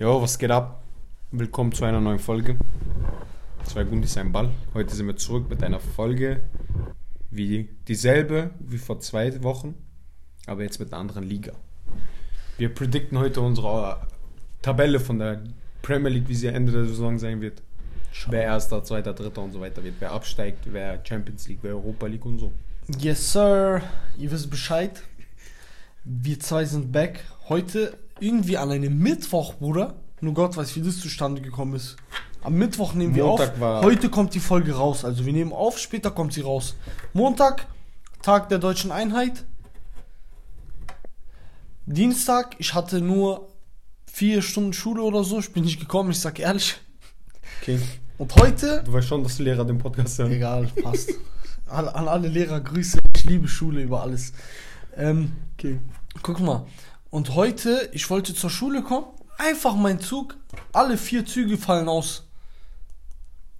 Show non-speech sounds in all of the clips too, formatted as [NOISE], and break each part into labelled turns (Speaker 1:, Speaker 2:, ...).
Speaker 1: Jo, was geht ab? Willkommen zu einer neuen Folge. Zwei Gundis, ein Ball. Heute sind wir zurück mit einer Folge wie dieselbe wie vor zwei Wochen, aber jetzt mit einer anderen Liga. Wir predikten heute unsere Tabelle von der Premier League, wie sie Ende der Saison sein wird. Wer Erster, Zweiter, Dritter und so weiter wird. Wer absteigt, wer Champions League, wer Europa League und so.
Speaker 2: Yes, Sir. Ihr wisst Bescheid. Wir zwei sind back. Heute irgendwie an einem Mittwoch, Bruder. Nur Gott weiß, wie das zustande gekommen ist. Am Mittwoch nehmen wir
Speaker 1: Montag
Speaker 2: auf.
Speaker 1: war-
Speaker 2: Heute kommt die Folge raus. Also wir nehmen auf, später kommt sie raus. Montag, Tag der deutschen Einheit. Dienstag, ich hatte nur vier Stunden Schule oder so. Ich bin nicht gekommen, ich sag ehrlich.
Speaker 1: Okay.
Speaker 2: Und heute
Speaker 1: Du weißt schon, dass die Lehrer den Podcast hören.
Speaker 2: Egal, [LAUGHS] passt. An, an alle Lehrer Grüße. Ich liebe Schule über alles. Ähm,
Speaker 1: Okay.
Speaker 2: guck mal. Und heute, ich wollte zur Schule kommen. Einfach mein Zug. Alle vier Züge fallen aus.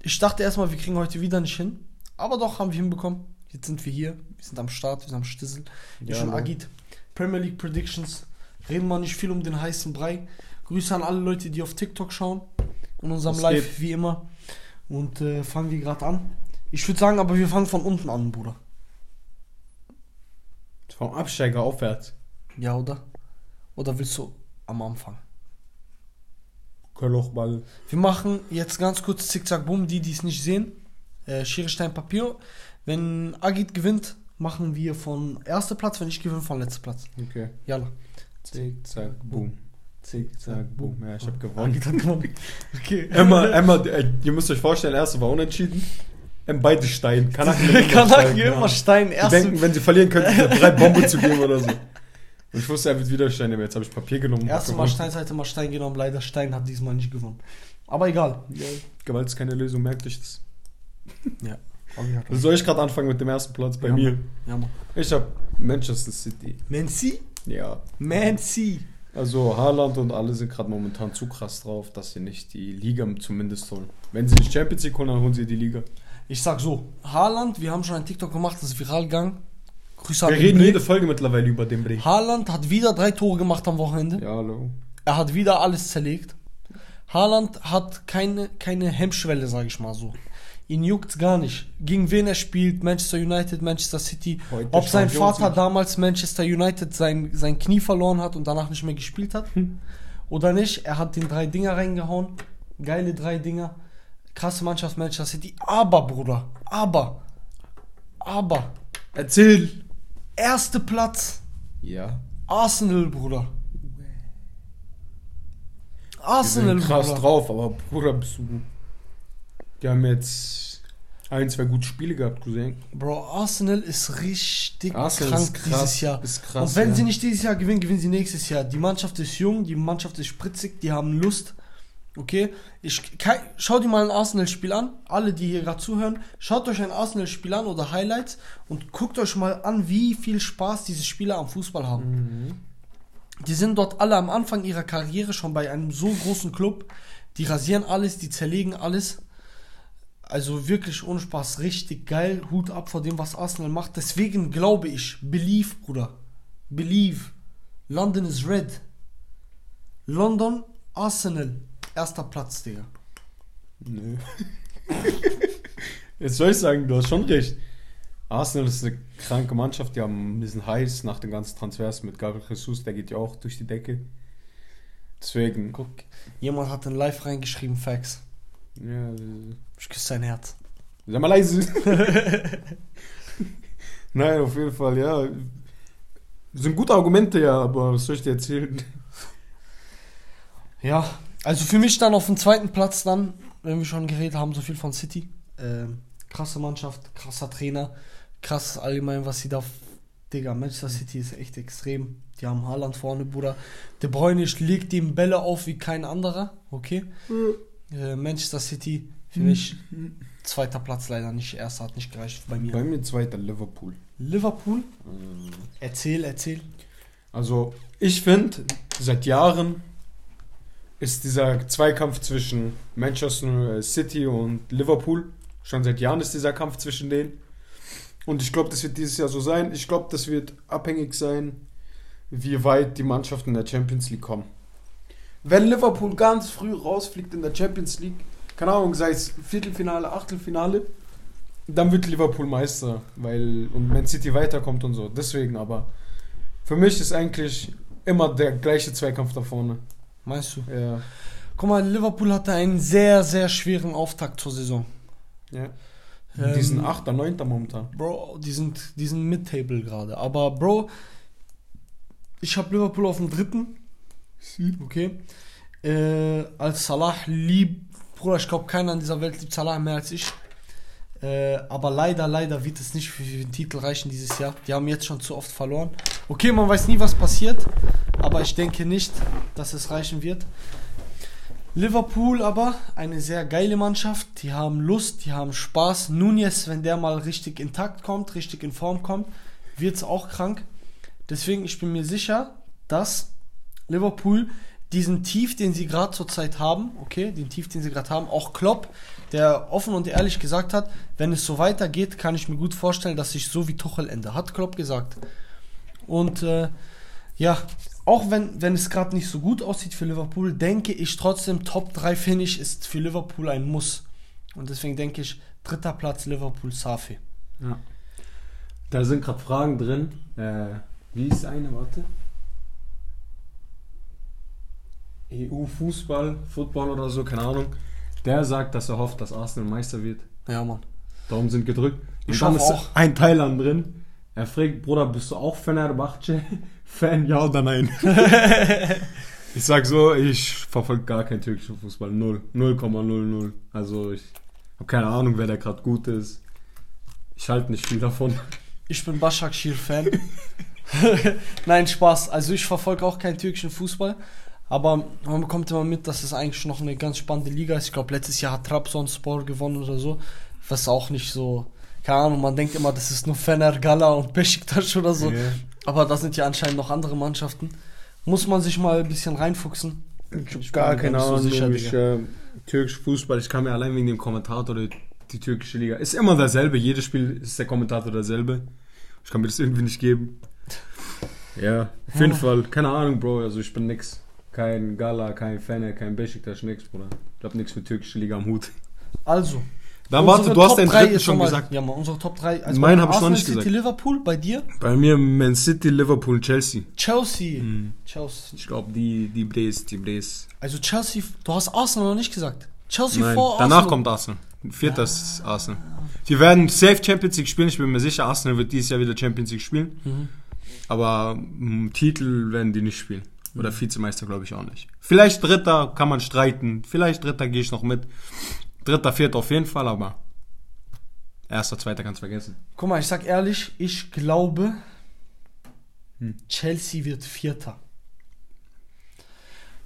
Speaker 2: Ich dachte erstmal, wir kriegen heute wieder nicht hin. Aber doch, haben wir hinbekommen. Jetzt sind wir hier. Wir sind am Start, wir sind am Stissel. Ich
Speaker 1: Ja,
Speaker 2: und
Speaker 1: Mann.
Speaker 2: Agit. Premier League Predictions. Reden wir nicht viel um den heißen Brei. Grüße an alle Leute, die auf TikTok schauen. In unserem
Speaker 1: Was
Speaker 2: Live,
Speaker 1: geht?
Speaker 2: wie immer. Und äh, fangen wir gerade an. Ich würde sagen, aber wir fangen von unten an, Bruder.
Speaker 1: Vom Absteiger aufwärts.
Speaker 2: Ja, oder? Oder willst du am Anfang?
Speaker 1: Körlochball.
Speaker 2: Wir machen jetzt ganz kurz Zickzack Boom, die, die es nicht sehen. Äh, Schere, Stein, Papier. Wenn Agit gewinnt, machen wir von erster Platz, wenn ich gewinne, von letzter Platz.
Speaker 1: Okay.
Speaker 2: Jalla.
Speaker 1: Zick, zack, boom. Ja, ich hab gewonnen.
Speaker 2: Agit hat gewonnen. [LAUGHS] Okay.
Speaker 1: Emma, Emma, äh, ihr müsst euch vorstellen, erste war unentschieden. Ähm, beide Stein. Kanaken [LAUGHS] immer
Speaker 2: Kanaken
Speaker 1: Stein,
Speaker 2: immer. Stein.
Speaker 1: Die
Speaker 2: Erste.
Speaker 1: denken, wenn sie verlieren, könnten sie drei Bombe zu geben oder so. [LAUGHS] Und ich wusste, er wird wieder Stein nehmen. Jetzt habe ich Papier genommen.
Speaker 2: Erste Mal Stein, zweite Mal Stein genommen. Leider Stein hat diesmal nicht gewonnen. Aber egal.
Speaker 1: Ja, Gewalt ist keine Lösung, merkt euch das. [LAUGHS]
Speaker 2: Ja.
Speaker 1: Soll ich gerade anfangen mit dem ersten Platz bei
Speaker 2: Ja,
Speaker 1: mir?
Speaker 2: Ja, Mann.
Speaker 1: Ich habe Manchester City.
Speaker 2: Mancy?
Speaker 1: Ja.
Speaker 2: Mancy.
Speaker 1: Also Haaland und alle sind gerade momentan zu krass drauf, dass sie nicht die Liga zumindest holen. Wenn sie die Champions League holen, dann holen sie die Liga.
Speaker 2: Ich sag so. Haaland, wir haben schon ein TikTok gemacht, das ist viral gegangen. Grüße
Speaker 1: Wir reden jede Folge mittlerweile über den Bre.
Speaker 2: Haaland hat wieder drei Tore gemacht am Wochenende.
Speaker 1: Ja, hallo.
Speaker 2: Er hat wieder alles zerlegt. Haaland hat keine, keine Hemmschwelle, sage ich mal so. Ihn juckt's gar nicht. Gegen wen er spielt, Manchester United, Manchester City.
Speaker 1: Heute
Speaker 2: Ob sein Vater
Speaker 1: League.
Speaker 2: damals Manchester United sein, sein Knie verloren hat und danach nicht mehr gespielt hat. Oder nicht. Er hat den drei Dinger reingehauen. Geile drei Dinger. Krasse Mannschaft Manchester City. Aber, Bruder, aber, aber,
Speaker 1: Erzähl!
Speaker 2: Erster Platz.
Speaker 1: Ja.
Speaker 2: Arsenal, Bruder.
Speaker 1: Die
Speaker 2: Arsenal,
Speaker 1: sind krass
Speaker 2: Bruder.
Speaker 1: drauf, aber Bruder, bist du. Die haben jetzt ein, zwei gute Spiele gehabt, Cousin.
Speaker 2: Bro, Arsenal ist richtig
Speaker 1: Arsenal
Speaker 2: krank
Speaker 1: ist krass,
Speaker 2: dieses Jahr.
Speaker 1: ist krass,
Speaker 2: Und wenn
Speaker 1: ja.
Speaker 2: sie nicht dieses Jahr gewinnen, gewinnen sie nächstes Jahr. Die Mannschaft ist jung, die Mannschaft ist spritzig, die haben Lust. Okay? Ich, kei- schau dir mal ein Arsenal-Spiel an. Alle, die hier gerade zuhören, schaut euch ein Arsenal-Spiel an oder Highlights und guckt euch mal an, wie viel Spaß diese Spieler am Fußball haben. Die sind dort alle am Anfang ihrer Karriere schon bei einem so großen Club. Die rasieren alles, die zerlegen alles. Also wirklich ohne Spaß, richtig geil. Hut ab vor dem, was Arsenal macht. Deswegen glaube ich, believe, Bruder. Believe. London is red. London, Arsenal. Erster Platz, Digga.
Speaker 1: Nö. [LAUGHS] Jetzt soll ich sagen, du hast schon recht. Arsenal ist eine kranke Mannschaft, die haben diesen heiß nach den ganzen Transfers mit Gabriel Jesus, der geht ja auch durch die Decke. Deswegen,
Speaker 2: Guck, jemand hat in Live reingeschrieben, Facts.
Speaker 1: ja,
Speaker 2: Ich küsse sein Herz.
Speaker 1: sei mal leise. [LAUGHS] Nein, auf jeden Fall, ja. Sind gute Argumente, ja, aber was soll ich dir erzählen?
Speaker 2: Ja, also für mich dann auf dem zweiten Platz dann, wenn wir schon geredet haben, so viel von City. Ähm, krasse Mannschaft, krasser Trainer, krass allgemein, was sie da... Digga, Manchester City ist echt extrem. Die haben Haaland vorne, Bruder. De Bruyne legt ihm Bälle auf wie kein anderer, okay? Äh, Manchester City, für mich zweiter Platz leider nicht, erster hat nicht gereicht bei mir.
Speaker 1: Bei mir zweiter Liverpool.
Speaker 2: Liverpool, erzähl, erzähl.
Speaker 1: Also, ich finde, seit Jahren ist dieser Zweikampf zwischen Manchester City und Liverpool, schon seit Jahren ist dieser Kampf zwischen denen. Und ich glaube, das wird dieses Jahr so sein. Ich glaube, das wird abhängig sein, wie weit die Mannschaften in der Champions League kommen.
Speaker 3: wenn Liverpool ganz früh rausfliegt in der Champions League, keine Ahnung, sei es Viertelfinale, Achtelfinale, dann wird Liverpool Meister, weil und Man City weiterkommt und so. Deswegen aber für mich ist eigentlich immer der gleiche Zweikampf da vorne.
Speaker 2: Meinst du?
Speaker 3: Ja.
Speaker 2: Guck mal, Liverpool hatte einen sehr, sehr schweren Auftakt zur Saison.
Speaker 3: ja.
Speaker 2: Ähm,
Speaker 3: Die sind 8., 9. momentan.
Speaker 2: Bro, die sind, die sind Mid-Table gerade. Aber Bro, ich habe Liverpool auf dem dritten. Okay. Äh, als Salah lieb, Bruder, ich glaube keiner in dieser Welt liebt Salah mehr als ich. Äh, aber leider, leider wird es nicht für den Titel reichen dieses Jahr. Die haben jetzt schon zu oft verloren. Okay, man weiß nie, was passiert. Aber ich denke nicht, dass es reichen wird. Liverpool aber eine sehr geile Mannschaft. Die haben Lust, die haben Spaß. Nunez, wenn der mal richtig intakt kommt, richtig in Form kommt, wird es auch krank. Deswegen, ich bin mir sicher, dass Liverpool diesen Tief, den sie gerade zurzeit haben, okay, den Tief, den sie gerade haben, auch Klopp, der offen und ehrlich gesagt hat, wenn es so weitergeht, kann ich mir gut vorstellen, dass ich so wie Tuchel ende, hat Klopp gesagt. Und äh, ja, auch wenn, wenn es gerade nicht so gut aussieht für Liverpool, denke ich trotzdem, Top 3 Finish ist für Liverpool ein Muss. Und deswegen denke ich, dritter Platz Liverpool Safi.
Speaker 3: Ja.
Speaker 1: Da sind gerade Fragen drin. Äh, wie ist eine? Warte. EU-Fußball, Football oder so, keine Ahnung. Der sagt, dass er hofft, dass Arsenal Meister wird.
Speaker 2: Ja, Mann.
Speaker 1: Daumen sind gedrückt.
Speaker 2: Ich
Speaker 1: dann ist
Speaker 2: auch.
Speaker 1: ein Thailand drin. Er fragt, Bruder, bist du auch Fenerbahce? [LAUGHS] Fan, ja oder nein? [LAUGHS] ich sag so, ich verfolge gar keinen türkischen Fußball. Null. 0,00. Also ich habe keine Ahnung, wer da gerade gut ist. Ich halte nicht viel davon.
Speaker 2: Ich bin Başakşehir-Fan. [LAUGHS] Nein, Spaß. Also ich verfolge auch keinen türkischen Fußball. Aber man bekommt immer mit, dass es eigentlich noch eine ganz spannende Liga ist. Ich glaube, letztes Jahr hat Trabzonspor gewonnen oder so. Was auch nicht so... Keine Ahnung, man denkt immer, das ist nur Fener, Gala und [LAUGHS] Besiktas oder so.
Speaker 1: Ja.
Speaker 2: Aber da sind ja anscheinend noch andere Mannschaften. Muss man sich mal ein bisschen reinfuchsen.
Speaker 1: Ich hab
Speaker 2: Ich
Speaker 1: gar keine
Speaker 2: nicht so
Speaker 1: Ahnung.
Speaker 2: sicher,
Speaker 1: ich, äh, türkisch Fußball, ich kann mir allein wegen dem Kommentator die, die türkische Liga. Ist immer derselbe, jedes Spiel ist der Kommentator derselbe. Ich kann mir das irgendwie nicht geben. Ja, auf jeden
Speaker 2: Ja.
Speaker 1: Fall. Keine Ahnung, Bro. Also ich bin nix. Kein Gala, kein Fan, kein Besiktas, nix, Bruder. Ich hab nichts mit türkischer Liga am Hut.
Speaker 2: Also.
Speaker 3: Dann warte, du hast
Speaker 2: drei
Speaker 3: dritten schon
Speaker 2: mal-
Speaker 3: gesagt.
Speaker 2: Ja, mal, unsere Top 3. Also
Speaker 3: Meinen
Speaker 2: bei
Speaker 3: hab ich noch nicht
Speaker 2: City,
Speaker 3: gesagt.
Speaker 2: Liverpool, bei dir?
Speaker 3: Bei mir Man City, Liverpool, Chelsea.
Speaker 2: Chelsea.
Speaker 3: Hm.
Speaker 2: Chelsea.
Speaker 3: Ich glaube, die, die Blaze, die Blaze.
Speaker 2: Also Chelsea, du hast Arsenal noch nicht gesagt. Chelsea
Speaker 3: Nein,
Speaker 2: vor
Speaker 3: danach
Speaker 2: Arsenal.
Speaker 3: kommt Arsenal. Vierter ist Arsenal. Die werden safe Champions League spielen. Ich bin mir sicher, Arsenal wird dieses Jahr wieder Champions League spielen.
Speaker 2: Mhm.
Speaker 3: Aber mm, Titel werden die nicht spielen. Oder Vizemeister glaube ich auch nicht. Vielleicht Dritter kann man streiten. Vielleicht Dritter gehe ich noch mit. Dritter, Vierter auf jeden Fall, aber Erster, Zweiter kannst vergessen.
Speaker 2: Guck mal, ich sag ehrlich, ich glaube,
Speaker 3: Hm.
Speaker 2: Chelsea wird Vierter.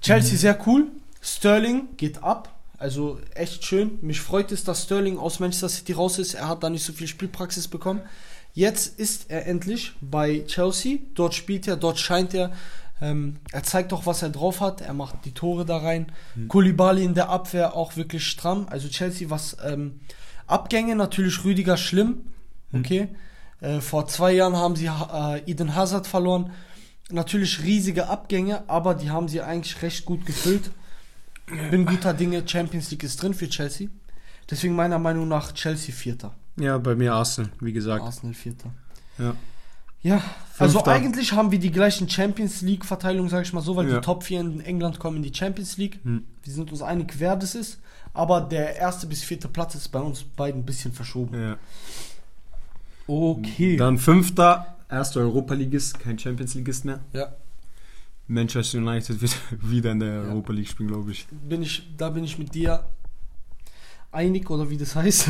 Speaker 2: Chelsea sehr cool. Sterling geht ab. Also echt schön. Mich freut es, dass Sterling aus Manchester City raus ist. Er hat da nicht so viel Spielpraxis bekommen. Jetzt ist er endlich bei Chelsea. Dort spielt er, dort scheint er. Ähm, er zeigt auch, was er drauf hat. Er macht die Tore da rein. Koulibaly in der Abwehr auch wirklich stramm. Also Chelsea, was ähm, Abgänge natürlich Rüdiger schlimm. Okay. Äh, vor zwei Jahren haben sie äh, Eden Hazard verloren. Natürlich riesige Abgänge, aber die haben sie eigentlich recht gut gefüllt. Bin guter Dinge, Champions League ist drin für Chelsea. Deswegen meiner Meinung nach Chelsea Vierter.
Speaker 3: Ja, bei mir Arsenal, wie gesagt.
Speaker 2: Arsenal Vierter.
Speaker 3: Ja.
Speaker 2: Ja, also
Speaker 3: Fünfter.
Speaker 2: eigentlich haben wir die gleichen Champions League Verteilung, sage ich mal so, weil
Speaker 3: Ja.
Speaker 2: die Top 4 in England kommen in die Champions League.
Speaker 3: Hm.
Speaker 2: Wir sind uns einig, wer das ist. Aber der erste bis vierte Platz ist bei uns beiden ein bisschen verschoben.
Speaker 3: ja.
Speaker 2: Okay.
Speaker 3: Dann Fünfter, erster Europa-Ligist, kein Champions Ligist mehr.
Speaker 2: ja,
Speaker 3: Manchester United wird [LAUGHS] wieder in der
Speaker 2: Ja.
Speaker 3: Europa League spielen, glaube ich.
Speaker 2: bin ich, da bin ich mit dir einig oder wie das [LAUGHS] heißt.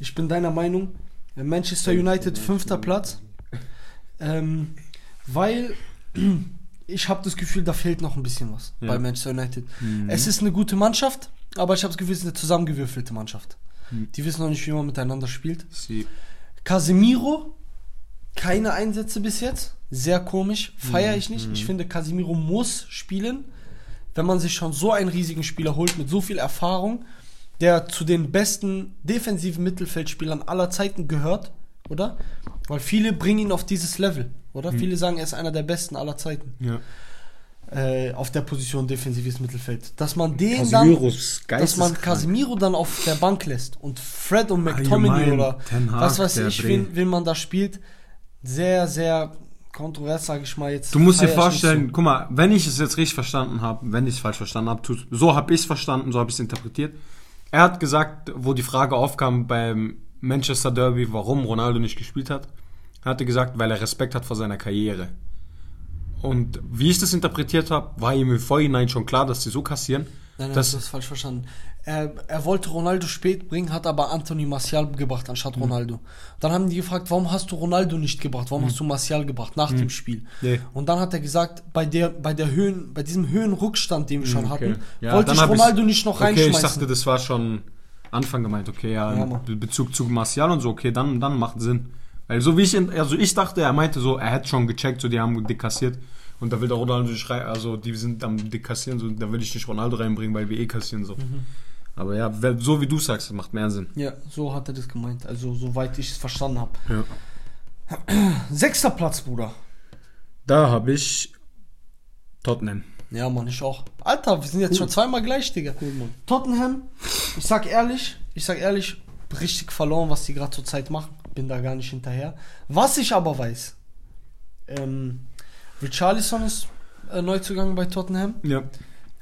Speaker 2: ich bin deiner Meinung. Manchester United fünfter Platz. Ähm, weil [CLEARS THROAT] ich habe das Gefühl, da fehlt noch ein bisschen was
Speaker 3: Ja.
Speaker 2: bei Manchester United.
Speaker 3: Mhm.
Speaker 2: Es ist eine gute Mannschaft, aber ich habe das Gefühl, es ist eine zusammengewürfelte Mannschaft.
Speaker 3: Mhm.
Speaker 2: Die wissen noch nicht, wie man miteinander spielt.
Speaker 3: Sie,
Speaker 2: Casemiro, keine Einsätze bis jetzt. Sehr komisch. Feiere ich nicht. Ich finde, Casemiro muss spielen, wenn man sich schon so einen riesigen Spieler holt mit so viel Erfahrung, der zu den besten defensiven Mittelfeldspielern aller Zeiten gehört, oder? Weil viele bringen ihn auf dieses Level, oder? Viele sagen, er ist einer der besten aller Zeiten.
Speaker 3: ja.
Speaker 2: äh, auf der Position defensives Mittelfeld. Dass man den
Speaker 1: Casemiro ist
Speaker 2: dann, dass man. Casemiro dann auf der Bank lässt und Fred und McTominay oder
Speaker 1: Hag,
Speaker 2: was weiß ich, wen, wen man da spielt, sehr, sehr kontrovers, sage ich mal jetzt.
Speaker 1: Du musst dir vorstellen,
Speaker 2: so.
Speaker 1: guck mal, wenn ich es jetzt richtig verstanden habe, wenn ich es falsch verstanden habe, so habe ich es verstanden, so habe ich es interpretiert. Er hat gesagt, wo die Frage aufkam beim Manchester Derby, warum Ronaldo nicht gespielt hat, er hatte gesagt, weil er Respekt hat vor seiner Karriere. Und wie ich das interpretiert habe, war ihm im Vorhinein schon klar, dass sie so kassieren.
Speaker 2: Nein, nein, das ist falsch verstanden. Er, er wollte Ronaldo spät bringen, hat aber Anthony Martial gebracht
Speaker 1: Mhm.
Speaker 2: anstatt Ronaldo. Dann haben die gefragt, warum hast du Ronaldo nicht gebracht? Warum hast du Martial gebracht nach dem Spiel?
Speaker 1: Mhm. Nee.
Speaker 2: Und dann hat er gesagt, bei der, bei der Höhen, bei diesem Höhenrückstand, den wir schon
Speaker 1: Okay.
Speaker 2: hatten,
Speaker 1: Ja,
Speaker 2: wollte ich Ronaldo nicht noch
Speaker 1: Okay, ich
Speaker 2: reinschmeißen.
Speaker 1: dachte, das war schon Anfang gemeint. Okay, ja,
Speaker 2: Ja,
Speaker 1: Bezug zu Martial und so, okay, dann, dann macht Sinn. Weil so wie ich, in- also ich dachte, er meinte so, er hätte schon gecheckt, so die haben dekassiert. Und da will der Ronaldo nicht rein, also die sind am dekassieren, so, da will ich nicht Ronaldo reinbringen, weil wir eh kassieren so.
Speaker 2: Mhm.
Speaker 1: Aber ja, so wie du sagst, macht mehr Sinn.
Speaker 2: ja, so hat er das gemeint. Also, soweit ich es verstanden habe.
Speaker 1: Ja.
Speaker 2: Sechster Platz, Bruder.
Speaker 1: Da habe ich Tottenham.
Speaker 2: Ja, Mann, ich auch. Alter, wir sind jetzt schon zweimal gleich, Digga. Tottenham, ich sag ehrlich, ich sag ehrlich, richtig verloren, was die gerade zur Zeit machen. Bin da gar nicht hinterher. Was ich aber weiß, ähm, Richarlison ist äh, Neuzugang bei Tottenham.
Speaker 1: Ja.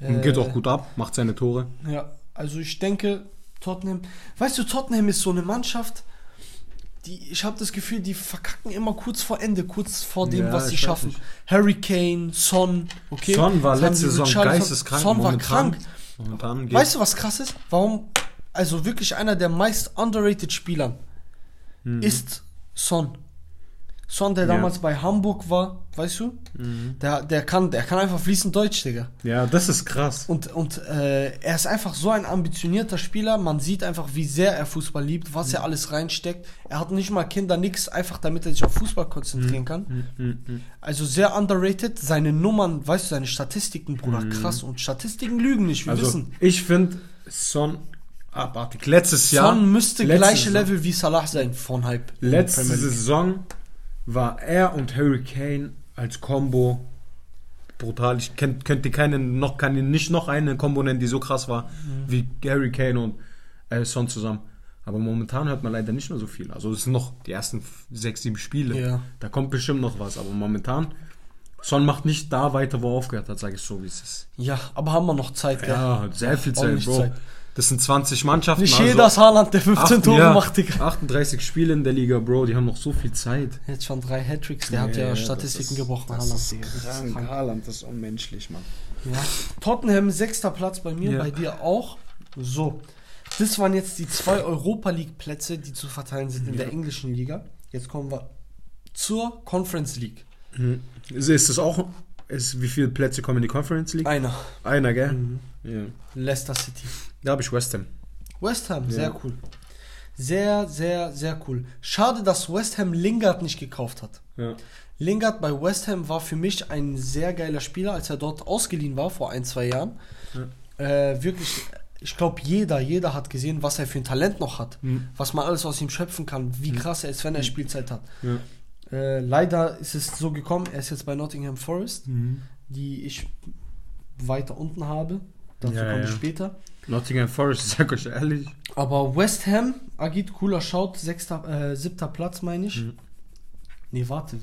Speaker 2: Äh,
Speaker 1: Geht auch gut ab, macht seine Tore.
Speaker 2: Ja, also ich denke, Tottenham, weißt du, Tottenham ist so eine Mannschaft, die, ich habe das Gefühl, die verkacken immer kurz vor Ende, kurz vor dem,
Speaker 1: Ja,
Speaker 2: was sie schaffen.
Speaker 1: nicht.
Speaker 2: Harry Kane, Son, okay.
Speaker 1: Son war letzte Saison geisteskrank.
Speaker 2: Son war krank. Weißt du, was krass ist? Warum, also wirklich einer der meist underrated Spielern ist Son. Son, der
Speaker 1: Mhm. Ja.
Speaker 2: damals bei Hamburg war, weißt du?
Speaker 1: Mhm.
Speaker 2: Der, der, kann, der kann einfach fließend Deutsch, Digga.
Speaker 1: Ja, das ist krass.
Speaker 2: Und, und äh, er ist einfach so ein ambitionierter Spieler. Man sieht einfach, wie sehr er Fußball liebt, was
Speaker 1: Mhm.
Speaker 2: er alles reinsteckt. Er hat nicht mal Kinder, nix, einfach damit er sich auf Fußball konzentrieren
Speaker 1: Mhm.
Speaker 2: kann. Also sehr underrated. Seine Nummern, weißt du, seine Statistiken, Bruder, krass. Und Statistiken lügen nicht, wir
Speaker 1: Mhm. Also,
Speaker 2: wissen.
Speaker 1: ich finde Son abartig. Letztes Jahr.
Speaker 2: Son müsste gleiche
Speaker 1: Saison-
Speaker 2: Level wie Salah sein von Hype.
Speaker 1: Letzte. Saison war er und Harry Kane als Combo brutal. Ich kenn, könnte keinen, noch, kann nicht noch eine Combo nennen, die so krass war
Speaker 2: Mhm.
Speaker 1: wie Harry Kane und äh, Son zusammen. Aber momentan hört man leider nicht mehr so viel. Also es sind noch die ersten sechs, sieben Spiele.
Speaker 2: Ja.
Speaker 1: Da kommt bestimmt noch was. Aber momentan, Son macht nicht da weiter, wo er aufgehört hat, sage ich so, wie es ist.
Speaker 2: Ja, aber haben wir noch Zeit, gell?
Speaker 1: Ja, sehr viel Zeit, Bro.
Speaker 2: Zeit.
Speaker 1: Das sind 20 Mannschaften.
Speaker 2: Nicht
Speaker 1: also
Speaker 2: jeder ist Haaland, der 15
Speaker 1: acht-
Speaker 2: Tore
Speaker 1: ja,
Speaker 2: macht, Digga.
Speaker 1: 38 Spiele in der Liga, Bro. Die haben noch so viel Zeit.
Speaker 2: Jetzt schon drei Hattricks, der hat ja, Statistiken gebrochen, Haaland, Digga. Das ist krank.
Speaker 1: Haaland, das ist unmenschlich, Mann.
Speaker 2: Ja. Tottenham, sechster Platz bei mir,
Speaker 1: Ja.
Speaker 2: bei dir auch. So. Das waren jetzt die zwei Europa League Plätze, die zu verteilen sind in der englischen Liga. Jetzt kommen wir zur Conference League.
Speaker 1: Ist, ist das auch, ist, wie viele Plätze kommen in die Conference League?
Speaker 2: Einer.
Speaker 1: Einer, gell? Ja.
Speaker 2: Leicester City.
Speaker 1: Da habe ich West Ham.
Speaker 2: West Ham, sehr
Speaker 1: Ja.
Speaker 2: cool. Sehr, sehr, sehr cool. Schade, dass West Ham Lingard nicht gekauft hat.
Speaker 1: Ja.
Speaker 2: Lingard bei West Ham war für mich ein sehr geiler Spieler, als er dort ausgeliehen war vor ein, zwei Jahren. Äh, wirklich, ich glaube, jeder, jeder hat gesehen, was er für ein Talent noch hat.
Speaker 1: Mhm.
Speaker 2: Was man alles aus ihm schöpfen kann, wie krass er ist, wenn er Spielzeit hat.
Speaker 1: Ja.
Speaker 2: Äh, leider ist es so gekommen, er ist jetzt bei Nottingham Forest,
Speaker 1: Mhm.
Speaker 2: die ich weiter unten habe. Dazu
Speaker 1: Ja,
Speaker 2: komme ich
Speaker 1: ja.
Speaker 2: später.
Speaker 1: Nottingham Forest, [LAUGHS] sag euch ehrlich.
Speaker 2: Aber West Ham, Agit, cooler Schaut, sechster, äh, siebter Platz, meine ich.
Speaker 1: Mhm.
Speaker 2: Nee, warte.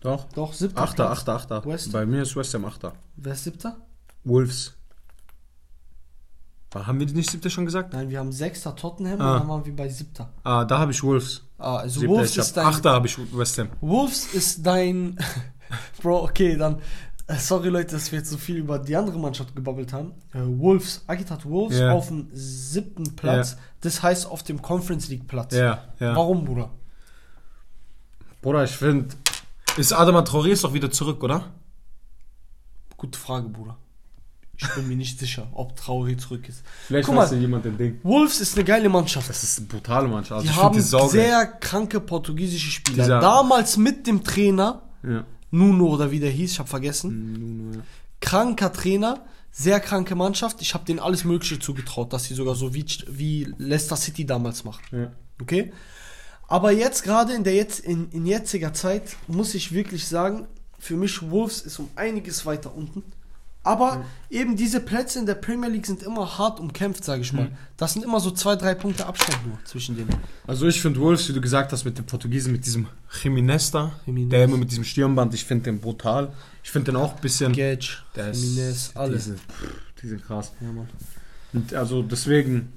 Speaker 1: Doch.
Speaker 2: Doch, siebter
Speaker 1: Achter,
Speaker 2: Platz.
Speaker 1: Achter, Achter.
Speaker 2: West-
Speaker 1: Bei mir ist West Ham Achter.
Speaker 2: Wer ist siebter?
Speaker 1: Wolves. Haben wir die nicht siebte schon gesagt?
Speaker 2: Nein, wir haben sechster Tottenham
Speaker 1: Ah.
Speaker 2: und dann waren wir bei siebter.
Speaker 1: Ah, da habe ich Wolves.
Speaker 2: Ah, also
Speaker 1: Siebter,
Speaker 2: Wolves
Speaker 1: ich
Speaker 2: ist
Speaker 1: hab,
Speaker 2: dein.
Speaker 1: Achter habe ich West Ham.
Speaker 2: Wolves ist dein. [LAUGHS] Bro, okay, dann. äh, Sorry Leute, dass wir jetzt so viel über die andere Mannschaft gebabbelt haben. Äh, Wolves, Agit hat Wolves
Speaker 1: Ja.
Speaker 2: auf dem siebten Platz.
Speaker 1: Ja.
Speaker 2: Das heißt auf dem Conference League Platz.
Speaker 1: Ja, ja.
Speaker 2: Warum, Bruder?
Speaker 1: Bruder, ich finde. Ist Adama Traoré doch wieder zurück, oder?
Speaker 2: Gute Frage, Bruder. Ich bin mir nicht sicher, ob Traoré zurück ist.
Speaker 1: Vielleicht
Speaker 2: Guck
Speaker 1: weiß
Speaker 2: mal.
Speaker 1: ja jemand den Ding.
Speaker 2: Wolves ist eine geile Mannschaft.
Speaker 1: Das ist eine brutale Mannschaft. Also
Speaker 2: Die
Speaker 1: ich
Speaker 2: haben
Speaker 1: saugeil.
Speaker 2: sehr kranke portugiesische Spieler.
Speaker 1: Dieser-
Speaker 2: Damals mit dem Trainer,
Speaker 1: Ja.
Speaker 2: Nuno oder wie der hieß, ich habe vergessen.
Speaker 1: Nuno, ja.
Speaker 2: Kranker Trainer, sehr kranke Mannschaft. Ich habe denen alles Mögliche zugetraut, dass sie sogar so wie, wie Leicester City damals macht.
Speaker 1: Ja.
Speaker 2: Okay? Aber jetzt gerade in der jetzt in, in jetziger Zeit muss ich wirklich sagen, für mich Wolves ist um einiges weiter unten. Aber eben diese Plätze in der Premier League sind immer hart umkämpft, sage ich mal.
Speaker 1: Mhm.
Speaker 2: Das sind immer so zwei, drei Punkte Abstand nur zwischen denen.
Speaker 1: Also ich finde Wolves, wie du gesagt hast, mit dem Portugiesen, mit diesem Jimenez da, der immer mit diesem Stirnband, ich finde den brutal. Ich finde den auch ein bisschen...
Speaker 2: Gage,
Speaker 1: der ist-
Speaker 2: Jimenez, alle.
Speaker 1: Die sind, pff, die sind krass.
Speaker 2: Ja, Mann.
Speaker 1: Und also deswegen...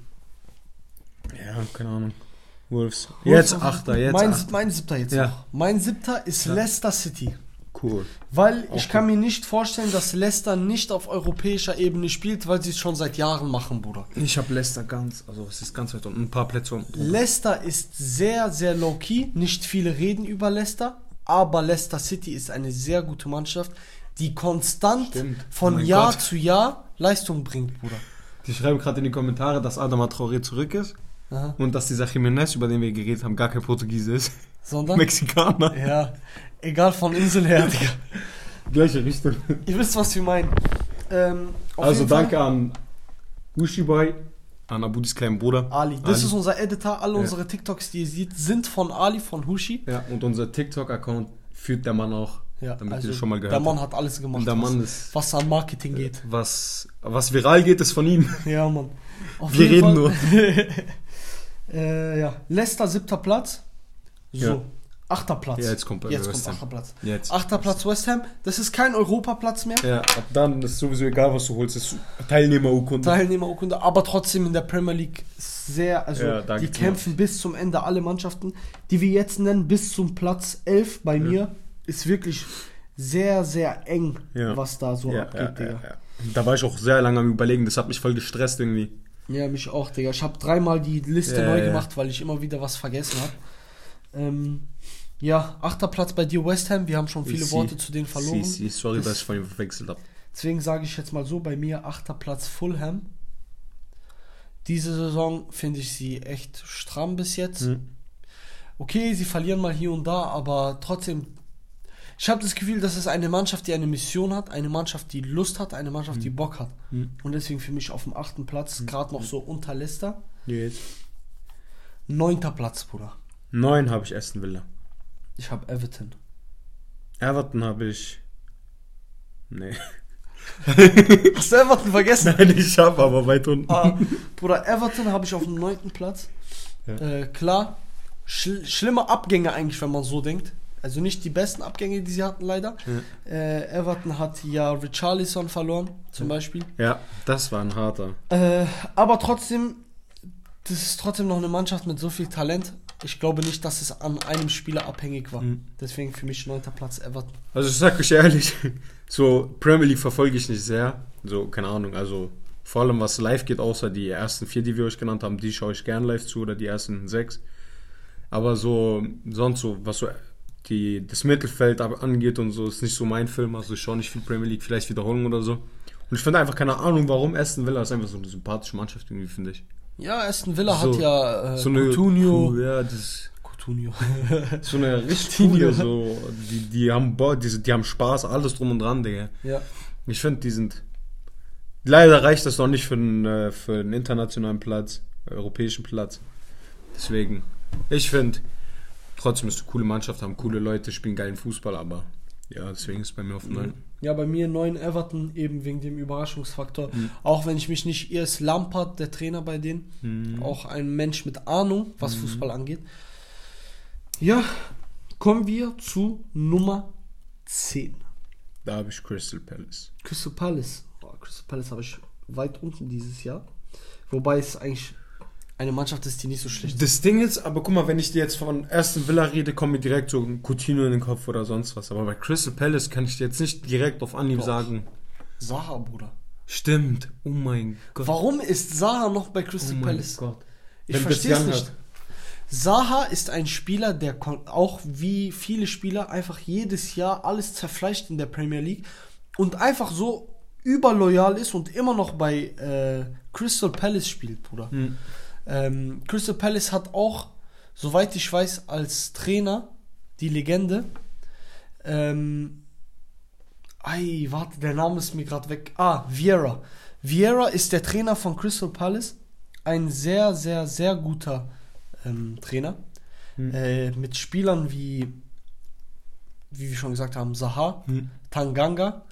Speaker 1: Ja, keine Ahnung. Wolves.
Speaker 2: Wolves
Speaker 1: Jetzt Achter, jetzt
Speaker 2: mein,
Speaker 1: Achter.
Speaker 2: mein siebter jetzt
Speaker 1: Ja.
Speaker 2: Mein siebter ist
Speaker 1: Ja.
Speaker 2: Leicester City.
Speaker 1: Cool.
Speaker 2: Weil
Speaker 1: Auch
Speaker 2: ich kann mir nicht vorstellen, dass Leicester nicht auf europäischer Ebene spielt, weil sie es schon seit Jahren machen, Bruder.
Speaker 1: Ich habe Leicester ganz, also es ist ganz weit unten, ein paar Plätze unten.
Speaker 2: Leicester ist sehr, sehr low-key. Nicht viele reden über Leicester, aber Leicester City ist eine sehr gute Mannschaft, die konstant
Speaker 1: Stimmt.
Speaker 2: von
Speaker 1: Oh
Speaker 2: Jahr
Speaker 1: Gott.
Speaker 2: zu Jahr Leistung bringt, Bruder.
Speaker 1: Die schreiben gerade in die Kommentare, dass Adama Traoré zurück ist
Speaker 2: Aha.
Speaker 1: und dass dieser Jimenez, über den wir geredet haben, gar kein Portugiese ist.
Speaker 2: Sondern?
Speaker 1: Mexikaner.
Speaker 2: Ja, egal von Insel her, [LAUGHS] Digga.
Speaker 1: Gleiche Richtung.
Speaker 2: Ihr wisst, was wir meinen. Ähm,
Speaker 1: Also
Speaker 2: jeden Fall-
Speaker 1: danke an Ushiboy, an Abudis kleinen Bruder.
Speaker 2: Ali. Das
Speaker 1: Ali.
Speaker 2: ist unser Editor. Alle
Speaker 1: Ja.
Speaker 2: unsere TikToks, die ihr seht, sind von Ali, von Hushi.
Speaker 1: Ja, und unser TikTok-Account führt der Mann auch.
Speaker 2: Ja,
Speaker 1: damit
Speaker 2: also
Speaker 1: ihr schon mal gehört
Speaker 2: Der Mann hat alles gemacht,
Speaker 1: der
Speaker 2: was,
Speaker 1: Mann ist,
Speaker 2: was an Marketing geht.
Speaker 1: was, was viral geht, ist von ihm. [LAUGHS]
Speaker 2: Ja, Mann. Auf
Speaker 1: Wir
Speaker 2: jeden
Speaker 1: reden
Speaker 2: Fall- [LAUGHS] äh, ja, Leicester siebter Platz. So,
Speaker 1: Ja.
Speaker 2: achter Platz.
Speaker 1: Ja, jetzt kommt bei
Speaker 2: Jetzt kommt achter Platz.
Speaker 1: Jetzt.
Speaker 2: Achter Platz West Ham. Das ist kein Europaplatz mehr.
Speaker 1: Ja, ab dann ist sowieso egal, was du holst. Das ist Teilnehmerurkunde.
Speaker 2: Teilnehmerurkunde, aber trotzdem in der Premier League sehr, also
Speaker 1: Ja,
Speaker 2: die kämpfen bis zum Ende alle Mannschaften, die wir jetzt nennen, bis zum Platz 11 bei mir, ist wirklich sehr, sehr eng,
Speaker 1: Ja.
Speaker 2: was da so
Speaker 1: ja,
Speaker 2: abgeht,
Speaker 1: ja,
Speaker 2: Digga.
Speaker 1: ja, ja. Da war ich auch sehr lange am überlegen, das hat mich voll gestresst irgendwie.
Speaker 2: Ja, mich auch, Digga. Ich habe dreimal die Liste
Speaker 1: Ja,
Speaker 2: neu
Speaker 1: ja.
Speaker 2: gemacht, weil ich immer wieder was vergessen habe. Ähm, ja, achter Platz bei dir West Ham. Wir haben schon viele
Speaker 1: Sie-
Speaker 2: Worte zu denen verloren.
Speaker 1: Sie, sie, sorry,
Speaker 2: Das-
Speaker 1: dass ich von ihm verwechselt habe.
Speaker 2: Deswegen sage ich jetzt mal so, bei mir achter Platz Fulham. Diese Saison finde ich sie echt stramm bis jetzt.
Speaker 1: Mhm.
Speaker 2: Okay, sie verlieren mal hier und da, aber trotzdem, ich habe das Gefühl, das ist eine Mannschaft, die eine Mission hat, eine Mannschaft, die Lust hat, eine Mannschaft, die Bock hat.
Speaker 1: Mhm.
Speaker 2: Und deswegen für mich auf dem achten Platz, gerade noch so unter Leicester.
Speaker 1: Jetzt.
Speaker 2: Neunter Platz, Bruder.
Speaker 1: Neun habe ich Aston Villa.
Speaker 2: Ich habe Everton.
Speaker 1: Everton habe ich. Nee. [LAUGHS]
Speaker 2: Hast du Everton vergessen?
Speaker 1: Nein, ich habe aber weit unten.
Speaker 2: ah, Bruder, Everton habe ich auf dem neunten Platz.
Speaker 1: Ja.
Speaker 2: Äh, klar, schl schlimme Abgänge eigentlich, wenn man so denkt. Also nicht die besten Abgänge, die sie hatten, leider. Äh, Everton hat ja Richarlison verloren, zum Beispiel.
Speaker 1: Ja, das war ein harter.
Speaker 2: Äh, aber trotzdem, das ist trotzdem noch eine Mannschaft mit so viel Talent. Ich glaube nicht, dass es an einem Spieler abhängig war.
Speaker 1: Mhm.
Speaker 2: Deswegen für mich neunter Platz Everton.
Speaker 1: Also ich sag euch ehrlich, [LAUGHS] so Premier League verfolge ich nicht sehr. So, keine Ahnung, also vor allem was live geht, außer die ersten vier, die wir euch genannt haben, die schaue ich gern live zu oder die ersten sechs. Aber so, sonst so, was so die, das Mittelfeld angeht und so, ist nicht so mein Film. Also ich schaue nicht viel Premier League, vielleicht Wiederholung oder so. Und ich finde einfach keine Ahnung, warum Aston Villa ist einfach so eine sympathische Mannschaft irgendwie, finde ich.
Speaker 2: Ja, Aston Villa
Speaker 1: So-
Speaker 2: hat ja äh,
Speaker 1: So eine
Speaker 2: Coutinho.
Speaker 1: Ja, das ist
Speaker 2: Coutinho. [LAUGHS]
Speaker 1: so eine [LAUGHS] richtig
Speaker 2: Coutinho.
Speaker 1: coole, so, die, die haben Bock, die, die haben Spaß, alles drum und dran, Digga.
Speaker 2: ja.
Speaker 1: Ich finde, die sind. Leider reicht das noch nicht für einen, äh, für einen internationalen Platz, europäischen Platz. Deswegen, ich finde, trotzdem ist eine coole Mannschaft, haben coole Leute, spielen geilen Fußball, aber ja, deswegen ist es bei mir auf dem neuen.
Speaker 2: Ja, bei mir neun Everton, eben wegen dem Überraschungsfaktor.
Speaker 1: Mhm.
Speaker 2: Auch wenn ich mich nicht irre, ist Lampard, der Trainer bei denen.
Speaker 1: Mhm.
Speaker 2: Auch ein Mensch mit Ahnung, was Fußball angeht. Ja, kommen wir zu Nummer 10.
Speaker 1: Da habe ich Crystal Palace.
Speaker 2: Crystal Palace. Oh, Crystal Palace habe ich weit unten dieses Jahr. Wobei es eigentlich eine Mannschaft ist, die nicht so schlecht.
Speaker 1: Das Ding ist, aber guck mal, wenn ich dir jetzt von Aston Villa rede, kommt mir direkt so ein Coutinho in den Kopf oder sonst was. Aber bei Crystal Palace kann ich dir jetzt nicht direkt auf Anhieb
Speaker 2: Doch.
Speaker 1: sagen.
Speaker 2: Saha, Bruder.
Speaker 1: Stimmt. Oh mein Gott.
Speaker 2: Warum ist Saha noch bei
Speaker 1: Oh
Speaker 2: Crystal
Speaker 1: mein
Speaker 2: Palace?
Speaker 1: Gott.
Speaker 2: Ich verstehe es nicht.
Speaker 1: hat-
Speaker 2: Saha ist ein Spieler, der auch wie viele Spieler einfach jedes Jahr alles zerfleischt in der Premier League und einfach so überloyal ist und immer noch bei äh, Crystal Palace spielt, Bruder.
Speaker 1: Hm.
Speaker 2: Ähm, Crystal Palace hat auch, soweit ich weiß, als Trainer die Legende. Ähm, ei, warte, der Name ist mir gerade weg. Ah, Vieira. Vieira ist der Trainer von Crystal Palace. Ein sehr, sehr, sehr guter ähm, Trainer.
Speaker 1: Hm.
Speaker 2: Äh, mit Spielern wie wie wir schon gesagt haben, Saha,
Speaker 1: Hm.
Speaker 2: Tanganga.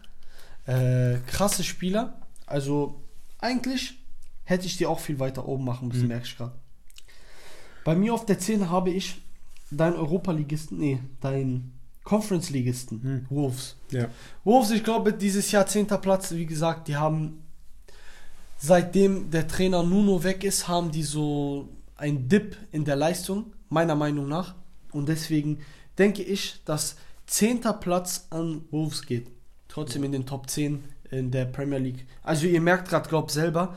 Speaker 2: Äh, krasse Spieler. Also eigentlich hätte ich die auch viel weiter oben machen müssen,
Speaker 1: Hm.
Speaker 2: merke ich gerade. Bei mir auf der 10 habe ich deinen Europa-Ligisten, nee, deinen Conference-Ligisten,
Speaker 1: Hm.
Speaker 2: Wolves.
Speaker 1: Ja.
Speaker 2: Wolves, ich glaube, dieses Jahr 10. Platz, wie gesagt, die haben seitdem der Trainer Nuno weg ist, haben die so ein Dip in der Leistung, meiner Meinung nach. Und deswegen denke ich, dass 10. Platz an Wolves geht. Trotzdem in den Top 10 in der Premier League. Also ihr merkt gerade, glaubt selber,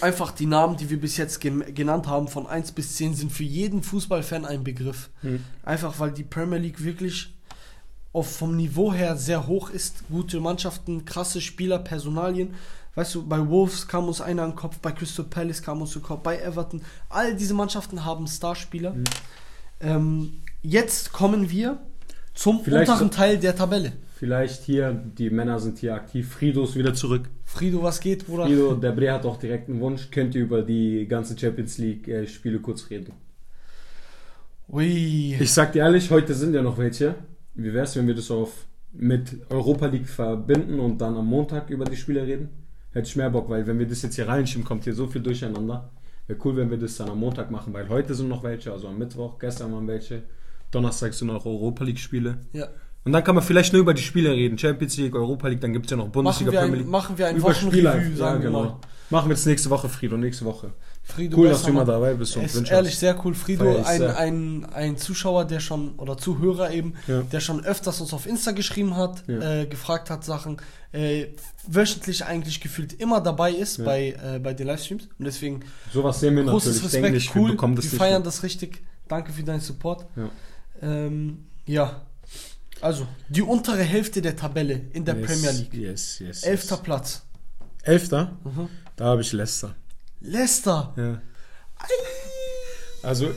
Speaker 2: einfach die Namen, die wir bis jetzt genannt haben, von 1 bis 10, sind für jeden Fußballfan ein Begriff.
Speaker 1: Hm.
Speaker 2: Einfach weil die Premier League wirklich auf, vom Niveau her sehr hoch ist. Gute Mannschaften, krasse Spieler, Personalien. Weißt du, bei Wolves kam uns einer in den Kopf, bei Crystal Palace kam uns den Kopf, bei Everton. All diese Mannschaften haben Starspieler.
Speaker 1: Mhm.
Speaker 2: Ähm, jetzt kommen wir zum
Speaker 1: Vielleicht
Speaker 2: unteren Teil der Tabelle.
Speaker 1: Vielleicht hier, die Männer sind hier aktiv. Frido ist wieder zurück.
Speaker 2: Frido, was geht, Bruder?
Speaker 1: Frido, der Bre hat auch direkt einen Wunsch. Könnt ihr über die ganzen Champions League äh, Spiele kurz reden?
Speaker 2: Ui.
Speaker 1: Ich sag dir ehrlich, heute sind ja noch welche. Wie wär's, wenn wir das auf mit Europa League verbinden und dann am Montag über die Spiele reden? Hätte ich mehr Bock, weil wenn wir das jetzt hier reinschieben, kommt hier so viel durcheinander. Wäre cool, wenn wir das dann am Montag machen, weil heute sind noch welche, also am Mittwoch, gestern waren welche. Donnerstag sind noch Europa League Spiele.
Speaker 2: Ja.
Speaker 1: Und dann kann man vielleicht nur über die Spiele reden. Champions League, Europa League, dann gibt es ja noch Bundesliga,
Speaker 2: wir
Speaker 1: Premier League.
Speaker 2: machen wir ein
Speaker 1: Über Spiele,
Speaker 2: Wochenreview, sagen wir
Speaker 1: genau.
Speaker 2: mal.
Speaker 1: Machen wir jetzt nächste Woche, Frido, nächste Woche.
Speaker 2: Frido
Speaker 1: Cool, dass du immer dabei bist und
Speaker 2: ist ehrlich sehr cool. Frido, ein, ein, ein Zuschauer, der schon, oder Zuhörer eben,
Speaker 1: Ja.
Speaker 2: der schon öfters uns auf Insta geschrieben hat,
Speaker 1: Ja.
Speaker 2: äh, gefragt hat Sachen, äh, wöchentlich eigentlich gefühlt immer dabei ist
Speaker 1: Ja.
Speaker 2: bei, äh, bei den Livestreams. Und deswegen
Speaker 1: Sowas sehen wir
Speaker 2: großes
Speaker 1: natürlich. Denk
Speaker 2: Respekt,
Speaker 1: wir
Speaker 2: cool. wir
Speaker 1: nicht
Speaker 2: feiern
Speaker 1: mit.
Speaker 2: das richtig. Danke für deinen Support.
Speaker 1: Ja.
Speaker 2: Ähm, ja. Also, die untere Hälfte der Tabelle in der
Speaker 1: Yes,
Speaker 2: Premier League.
Speaker 1: Yes, yes.
Speaker 2: Elfter
Speaker 1: yes.
Speaker 2: Platz.
Speaker 1: Elfter?
Speaker 2: Mhm.
Speaker 1: Da habe ich Leicester.
Speaker 2: Leicester.
Speaker 1: Ja. Also,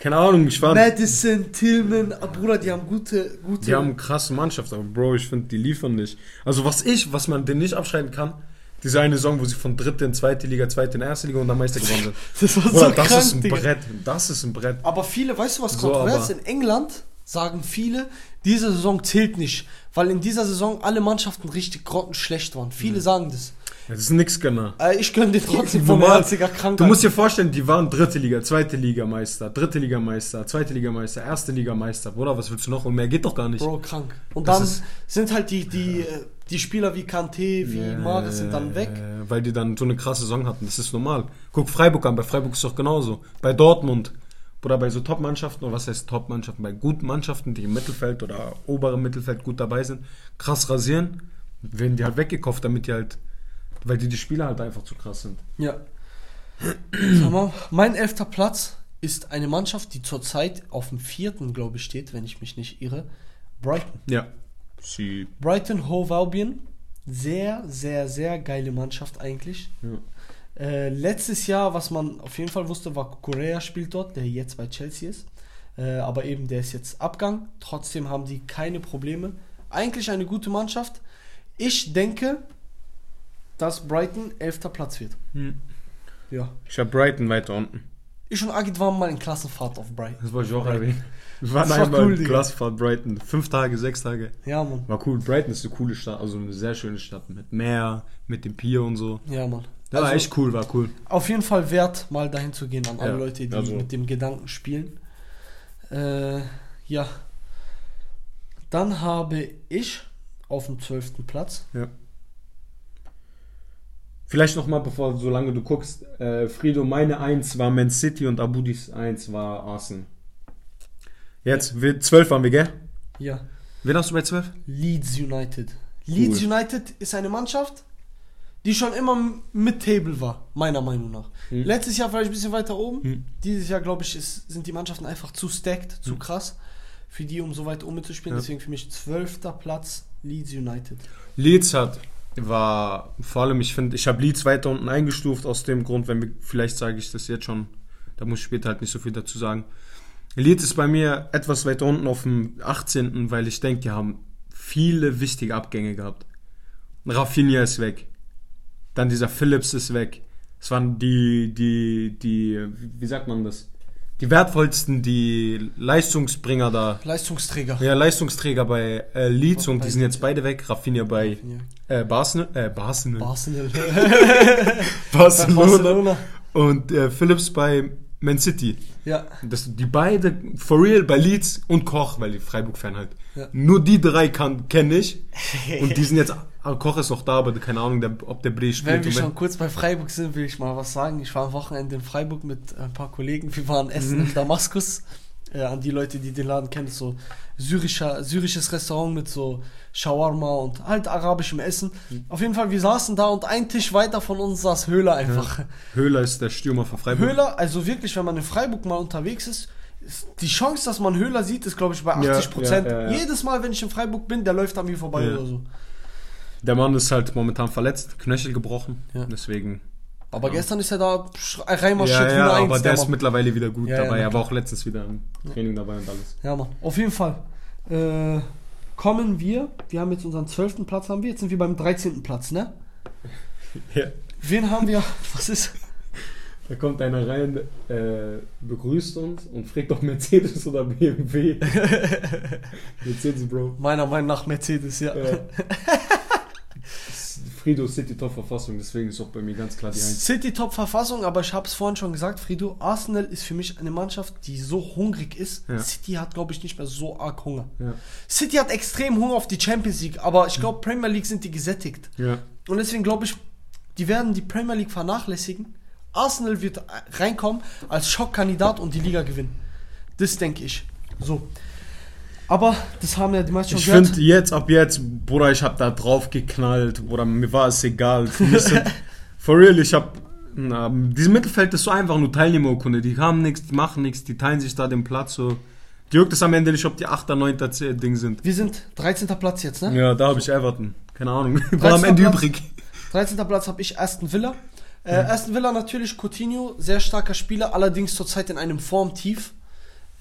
Speaker 1: keine Ahnung, ich war.
Speaker 2: Madison, Tillman, ah, Bruder, die haben gute, gute.
Speaker 1: Die haben eine krasse Mannschaft, aber Bro, ich finde, die liefern nicht. Also, was ich, was man denen nicht abschreiben kann, diese eine Saison, wo sie von dritte in zweite Liga, zweite in erste Liga und dann Meister gewonnen sind. [LAUGHS]
Speaker 2: das war
Speaker 1: Bruder,
Speaker 2: so
Speaker 1: das
Speaker 2: krank,
Speaker 1: ist ein
Speaker 2: Digga.
Speaker 1: Brett. Das ist ein Brett.
Speaker 2: Aber viele, weißt du was
Speaker 1: So,
Speaker 2: kontrovers? In England sagen viele, diese Saison zählt nicht, weil in dieser Saison alle Mannschaften richtig grottenschlecht waren. Viele sagen das.
Speaker 1: Das ist nix genau.
Speaker 2: Äh, ich gönne dir trotzdem [LAUGHS]
Speaker 1: Normal.
Speaker 2: herziger Krankheit.
Speaker 1: Du musst dir vorstellen, die waren dritte Liga, zweite Liga Meister, dritte Liga Meister, zweite Liga Meister, erste Liga Meister. Bruder, was willst du noch? Und mehr geht doch gar nicht.
Speaker 2: Bro, krank. Und
Speaker 1: Das
Speaker 2: dann
Speaker 1: ist-
Speaker 2: sind halt die, die, äh, die Spieler wie Kanté, wie
Speaker 1: Ja,
Speaker 2: Maris sind dann weg.
Speaker 1: Weil die dann so eine krasse Saison hatten. Das ist normal. Guck Freiburg an. Bei Freiburg ist doch genauso. Bei Dortmund. Oder bei so Top-Mannschaften, oder was heißt Top-Mannschaften? Bei guten Mannschaften, die im Mittelfeld oder oberem Mittelfeld gut dabei sind, krass rasieren, werden die halt weggekauft, damit die halt, weil die die Spieler halt einfach zu krass sind.
Speaker 2: Ja. Sag mal, mein elfter Platz ist eine Mannschaft, die zurzeit auf dem vierten, glaube ich, steht, wenn ich mich nicht irre. Brighton.
Speaker 1: Ja. Sie.
Speaker 2: Brighton Hove Albion. Sehr, sehr, sehr geile Mannschaft eigentlich.
Speaker 1: Ja.
Speaker 2: Äh, letztes Jahr, was man auf jeden Fall wusste, war Korea spielt dort, der jetzt bei Chelsea ist. Äh, aber eben, der ist jetzt Abgang. Trotzdem haben die keine Probleme. Eigentlich eine gute Mannschaft. Ich denke, dass Brighton elfter Platz wird.
Speaker 1: Hm.
Speaker 2: Ja.
Speaker 1: Ich habe Brighton weiter unten.
Speaker 2: Ich und Agit waren mal in Klassenfahrt auf Brighton.
Speaker 1: Das wollte ich auch erwähnen. Wir waren
Speaker 2: Das war
Speaker 1: einmal
Speaker 2: cool,
Speaker 1: in. Klassenfahrt Brighton. Fünf Tage, sechs Tage.
Speaker 2: Ja, Mann.
Speaker 1: War cool. Brighton ist eine coole Stadt, also eine sehr schöne Stadt mit Meer, mit dem Pier und so.
Speaker 2: Ja, Mann.
Speaker 1: Ja, war
Speaker 2: Also,
Speaker 1: echt cool, war cool.
Speaker 2: Auf jeden Fall wert, mal dahin zu gehen an alle
Speaker 1: Ja,
Speaker 2: Leute, die
Speaker 1: also-
Speaker 2: mit dem Gedanken spielen. Äh, ja. Dann habe ich auf dem zwölften Platz.
Speaker 1: Vielleicht noch mal, bevor solange du guckst, äh, Frido, meine 1 war Man City und Abudis 1 war Arsenal. Jetzt, wir, 12 waren wir, gell?
Speaker 2: Ja.
Speaker 1: Wen hast du bei 12?
Speaker 2: Leeds United. Leeds United ist eine Mannschaft, die schon immer mit Table war, meiner Meinung nach.
Speaker 1: Hm.
Speaker 2: Letztes Jahr vielleicht ein bisschen weiter oben.
Speaker 1: Hm.
Speaker 2: Dieses Jahr, glaube ich, ist, sind die Mannschaften einfach zu stacked, zu krass für die, um so weit oben mitzuspielen.
Speaker 1: Ja.
Speaker 2: Deswegen für mich zwölfter Platz Leeds United.
Speaker 1: Leeds hat, war, vor allem, ich finde, ich habe Leeds weiter unten eingestuft, aus dem Grund, wenn wir, vielleicht sage ich das jetzt schon, da muss ich später halt nicht so viel dazu sagen. Leeds ist bei mir etwas weiter unten auf dem 18., weil ich denke, die haben viele wichtige Abgänge gehabt. Rafinha ist weg. Dann dieser Phillips ist weg. Es waren die, die, die, wie sagt man das? Die wertvollsten, die Leistungsbringer da.
Speaker 2: Leistungsträger.
Speaker 1: Ja, Leistungsträger bei äh, Leeds und
Speaker 2: Bei
Speaker 1: die sind jetzt beide weg. Rafinha bei äh, Barcelona, äh, Barcelona,
Speaker 2: Barcelona. [LAUGHS]
Speaker 1: Barcelona
Speaker 2: Barcelona.
Speaker 1: und äh, Phillips bei Man City.
Speaker 2: Ja.
Speaker 1: Das, die beide, for real, bei Leeds und Koch, weil die Freiburg-Fan halt.
Speaker 2: Ja.
Speaker 1: Nur die drei kenne ich. Und [LAUGHS] die sind jetzt, Koch ist noch da, aber keine Ahnung, der, ob der Bre spielt.
Speaker 2: Wenn wir schon kurz bei Freiburg sind, will ich mal was sagen. Ich war am Wochenende in Freiburg mit ein paar Kollegen. Wir waren essen in Damaskus. Äh, an die Leute, die den Laden kennen, so syrischer, syrisches Restaurant mit so Shawarma und halt arabischem Essen. Auf jeden Fall, wir saßen da und ein Tisch weiter von uns saß Höhler einfach.
Speaker 1: Höhler ist der Stürmer von Freiburg.
Speaker 2: Höhler, also wirklich, wenn man in Freiburg mal unterwegs ist die Chance, dass man Höhler sieht, ist glaube ich bei 80 Prozent.
Speaker 1: ja, ja, ja.
Speaker 2: Jedes Mal, wenn ich in Freiburg bin, der läuft an mir vorbei oder so.
Speaker 1: Der Mann ist halt momentan verletzt, Knöchel gebrochen.
Speaker 2: Ja.
Speaker 1: Deswegen.
Speaker 2: Aber gestern ist er da sch- reinmarschiert
Speaker 1: Ja, ja,
Speaker 2: eine
Speaker 1: aber
Speaker 2: Eins,
Speaker 1: der ist
Speaker 2: Mann.
Speaker 1: mittlerweile wieder gut dabei. er war auch letztens wieder im Training dabei und alles.
Speaker 2: Ja, Mann. Auf jeden Fall. Äh, kommen wir, wir haben jetzt unseren 12. Platz, haben wir, jetzt sind wir beim 13. Platz, ne? [LAUGHS]
Speaker 1: Ja.
Speaker 2: Wen haben wir? Was ist?
Speaker 1: Da kommt einer rein, äh, begrüßt uns und fragt, ob Mercedes oder BMW. [LAUGHS] Mercedes, Bro.
Speaker 2: Meiner Meinung nach Mercedes, ja.
Speaker 1: Ja. [LAUGHS] Frido City Top Verfassung, deswegen ist auch bei mir ganz klar die Eins.
Speaker 2: City Top Verfassung, aber ich habe es vorhin schon gesagt, Frido, Arsenal ist für mich eine Mannschaft, die so hungrig ist.
Speaker 1: Ja.
Speaker 2: City hat, glaube ich, nicht mehr so arg Hunger.
Speaker 1: Ja.
Speaker 2: City hat extrem Hunger auf die Champions League, aber ich glaube, Premier League sind die gesättigt.
Speaker 1: Ja.
Speaker 2: Und deswegen glaube ich, die werden die Premier League vernachlässigen. Arsenal wird reinkommen als Schockkandidat und die Liga gewinnen. Das denke ich. So. Aber das haben ja die meisten
Speaker 1: Ich
Speaker 2: schon gehört.
Speaker 1: finde jetzt, ab jetzt, Bruder, ich hab da drauf geknallt, Bruder, mir war es egal. Sind, [LAUGHS] for real, ich hab, na, dieses Mittelfeld ist so einfach nur Teilnehmerurkunde. Die haben nichts, die machen nichts, die teilen sich da den Platz so. Die juckt es am Ende nicht, ob die 8. 9. Z- Ding sind.
Speaker 2: Wir sind 13. Platz jetzt, ne?
Speaker 1: Ja, da habe ich Everton. Keine Ahnung. [LAUGHS] War am
Speaker 2: 13.
Speaker 1: Ende
Speaker 2: Platz.
Speaker 1: übrig.
Speaker 2: 13. Platz habe ich Aston Villa. Äh, Aston Villa natürlich Coutinho, sehr starker Spieler, allerdings zurzeit in einem Formtief.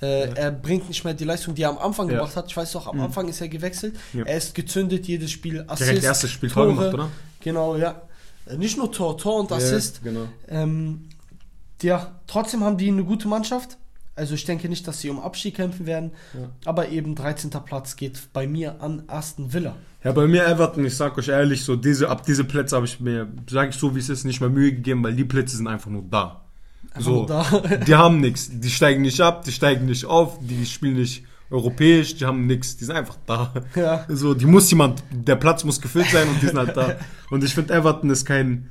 Speaker 2: Äh, Er bringt nicht mehr die Leistung, die er am Anfang
Speaker 1: Ja.
Speaker 2: gebracht hat. Ich weiß doch, am Anfang ist er gewechselt.
Speaker 1: Ja.
Speaker 2: Er ist gezündet, jedes Spiel Assist.
Speaker 1: Direkt erstes Spiel Tor gemacht, oder?
Speaker 2: Genau, ja. Äh, Nicht nur Tor, Tor und Assist.
Speaker 1: Ja, genau.
Speaker 2: Ähm, ja, trotzdem haben die eine gute Mannschaft. Also ich denke nicht, dass sie um Abstieg kämpfen werden.
Speaker 1: Ja.
Speaker 2: Aber eben 13. Platz geht bei mir an Aston Villa.
Speaker 1: Ja, bei mir Everton, ich sag euch ehrlich, so diese, ab diese Plätze habe ich mir, sag ich so wie es ist, nicht mehr Mühe gegeben, weil die Plätze sind einfach nur da.
Speaker 2: Einfach
Speaker 1: so,
Speaker 2: nur da. [LAUGHS]
Speaker 1: die haben nichts, die steigen nicht ab, die steigen nicht auf, die spielen nicht europäisch, die haben nichts, die sind einfach da.
Speaker 2: Ja. [LAUGHS]
Speaker 1: So, die muss jemand, der Platz muss gefüllt sein und die sind halt da. Und ich finde Everton ist kein,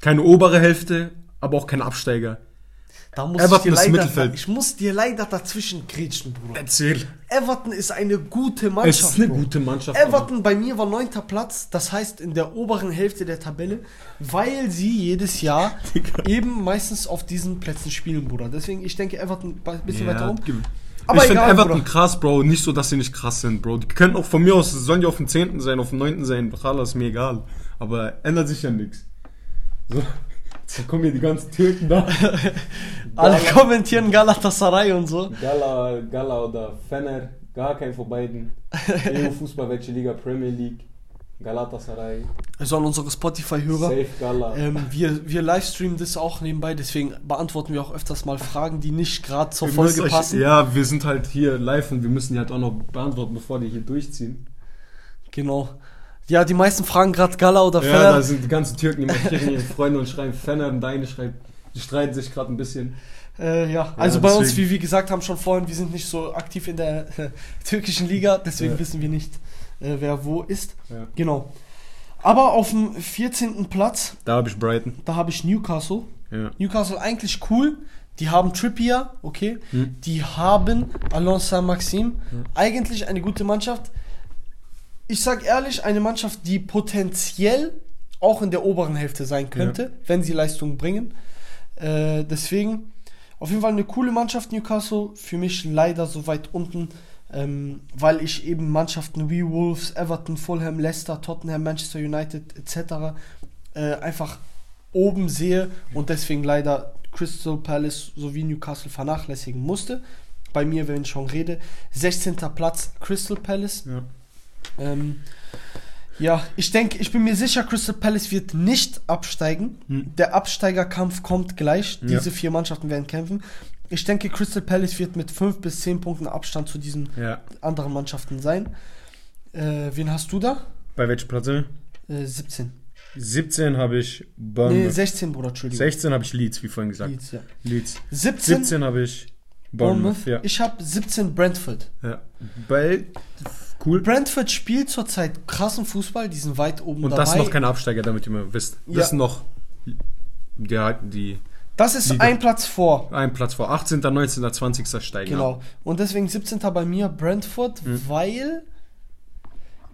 Speaker 1: keine obere Hälfte, aber auch kein Absteiger.
Speaker 2: Da muss
Speaker 1: Everton
Speaker 2: ich, dir leider,
Speaker 1: Mittelfeld.
Speaker 2: ich muss dir leider dazwischen grätschen, Bruder.
Speaker 1: Erzähl.
Speaker 2: Everton ist eine gute
Speaker 1: Es
Speaker 2: Mannschaft.
Speaker 1: ist eine
Speaker 2: Bro.
Speaker 1: gute Mannschaft.
Speaker 2: Everton bei mir war neunter Platz, das heißt in der oberen Hälfte der Tabelle, weil sie jedes Jahr [LAUGHS] eben meistens auf diesen Plätzen spielen, Bruder. Deswegen, ich denke Everton ein bisschen
Speaker 1: Ja,
Speaker 2: weiter oben.
Speaker 1: gib-
Speaker 2: Aber
Speaker 1: ich finde Everton
Speaker 2: Bruder.
Speaker 1: krass, Bro. Nicht so, dass sie nicht krass sind, Bro. Die können auch von mir aus, sollen die auf dem 10. sein, auf dem 9. sein. Bachala ist mir egal. Aber ändert sich ja nichts. So. Jetzt kommen hier die ganzen Türken da. [LAUGHS]
Speaker 2: Alle kommentieren Galatasaray und so.
Speaker 1: Gala, Gala oder Fener, gar kein von beiden. [LAUGHS] EU-Fußball, welche Liga? Premier League. Galatasaray.
Speaker 2: Also an unsere Spotify-Hörer.
Speaker 1: Safe Gala.
Speaker 2: Ähm, wir, wir livestreamen das auch nebenbei, deswegen beantworten wir auch öfters mal Fragen, die nicht gerade zur
Speaker 1: Wir
Speaker 2: Folge
Speaker 1: euch-
Speaker 2: passen.
Speaker 1: Ja, wir sind halt hier live und wir müssen die halt auch noch beantworten, bevor die hier durchziehen.
Speaker 2: Genau. Ja, die meisten fragen gerade Gala oder
Speaker 1: Ja,
Speaker 2: Fener.
Speaker 1: da sind die ganzen Türken, die markieren ihre Freunde und schreiben Fener und deine schreibt, die streiten sich gerade ein bisschen.
Speaker 2: Äh, ja, also bei uns, wie wir gesagt haben schon vorhin, wir sind nicht so aktiv in der äh, türkischen Liga, deswegen
Speaker 1: Ja.
Speaker 2: wissen wir nicht, äh, wer wo ist.
Speaker 1: Ja.
Speaker 2: Genau. Aber auf dem 14. Platz,
Speaker 1: Da habe ich Brighton.
Speaker 2: da habe ich Newcastle.
Speaker 1: Ja.
Speaker 2: Newcastle eigentlich cool. Die haben Trippier, okay.
Speaker 1: Hm.
Speaker 2: Die haben Alonso Saint-Maxim. Eigentlich eine gute Mannschaft. Ich sag ehrlich, eine Mannschaft, die potenziell auch in der oberen Hälfte sein könnte, wenn sie Leistung bringen. Äh, deswegen auf jeden Fall eine coole Mannschaft, Newcastle. Für mich leider so weit unten, ähm, weil ich eben Mannschaften wie Wolves, Everton, Fulham, Leicester, Tottenham, Manchester United etc. Äh, einfach oben sehe und deswegen leider Crystal Palace sowie Newcastle vernachlässigen musste. Bei mir, wenn ich schon rede, 16. Platz Crystal Palace.
Speaker 1: Ja.
Speaker 2: Ähm, ja, ich denke, ich bin mir sicher, Crystal Palace wird nicht absteigen.
Speaker 1: Hm.
Speaker 2: Der Absteigerkampf kommt gleich.
Speaker 1: Ja.
Speaker 2: Diese vier Mannschaften werden kämpfen. Ich denke, Crystal Palace wird mit 5 bis 10 Punkten Abstand zu diesen
Speaker 1: Ja.
Speaker 2: anderen Mannschaften sein. Äh, wen hast du da?
Speaker 1: Bei welchem Platz?
Speaker 2: Äh, 17.
Speaker 1: 17 habe ich
Speaker 2: Nee,
Speaker 1: Bournemouth.
Speaker 2: 16, Bruder, Entschuldigung.
Speaker 1: 16 habe ich Leeds, wie vorhin gesagt.
Speaker 2: Leeds, ja.
Speaker 1: Leeds.
Speaker 2: 17,
Speaker 1: 17 habe ich
Speaker 2: Bournemouth.
Speaker 1: Bournemouth. Ja.
Speaker 2: Ich habe 17 Brentford.
Speaker 1: ja. Bei, cool.
Speaker 2: Brentford spielt zurzeit krassen Fußball, die sind weit oben
Speaker 1: Und
Speaker 2: dabei.
Speaker 1: das ist noch kein Absteiger, damit ihr mal wisst.
Speaker 2: Ja.
Speaker 1: Das sind noch die, die
Speaker 2: Das ist
Speaker 1: Liga.
Speaker 2: ein Platz vor.
Speaker 1: ein Platz vor 18., 19., 20. steigen.
Speaker 2: Genau. Und deswegen 17. bei mir Brentford,
Speaker 1: Mhm.
Speaker 2: weil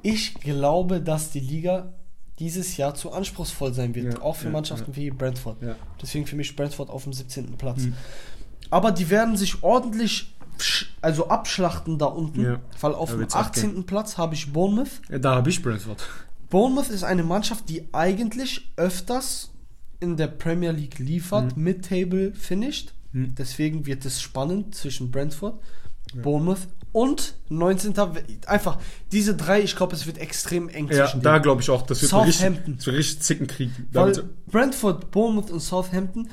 Speaker 2: ich glaube, dass die Liga dieses Jahr zu anspruchsvoll sein wird.
Speaker 1: Ja,
Speaker 2: auch für
Speaker 1: ja,
Speaker 2: Mannschaften wie Brentford.
Speaker 1: Ja.
Speaker 2: Deswegen für mich Brentford auf dem 17. Platz.
Speaker 1: Mhm.
Speaker 2: Aber die werden sich ordentlich also abschlachten da unten,
Speaker 1: Ja.
Speaker 2: weil auf dem
Speaker 1: wird's
Speaker 2: 18. Platz habe ich Bournemouth.
Speaker 1: Ja, Da habe ich Brentford.
Speaker 2: Bournemouth ist eine Mannschaft, die eigentlich öfters in der Premier League liefert, Mid-Table finished.
Speaker 1: Mhm.
Speaker 2: Deswegen wird es spannend zwischen Brentford, Bournemouth und 19. Einfach diese drei, ich glaube, es wird extrem eng
Speaker 1: Ja,
Speaker 2: zwischen
Speaker 1: da glaube ich auch, das wird richtig,
Speaker 2: Southampton.
Speaker 1: so richtig Zickenkrieg.
Speaker 2: Weil
Speaker 1: wird-
Speaker 2: Brentford, Bournemouth und Southampton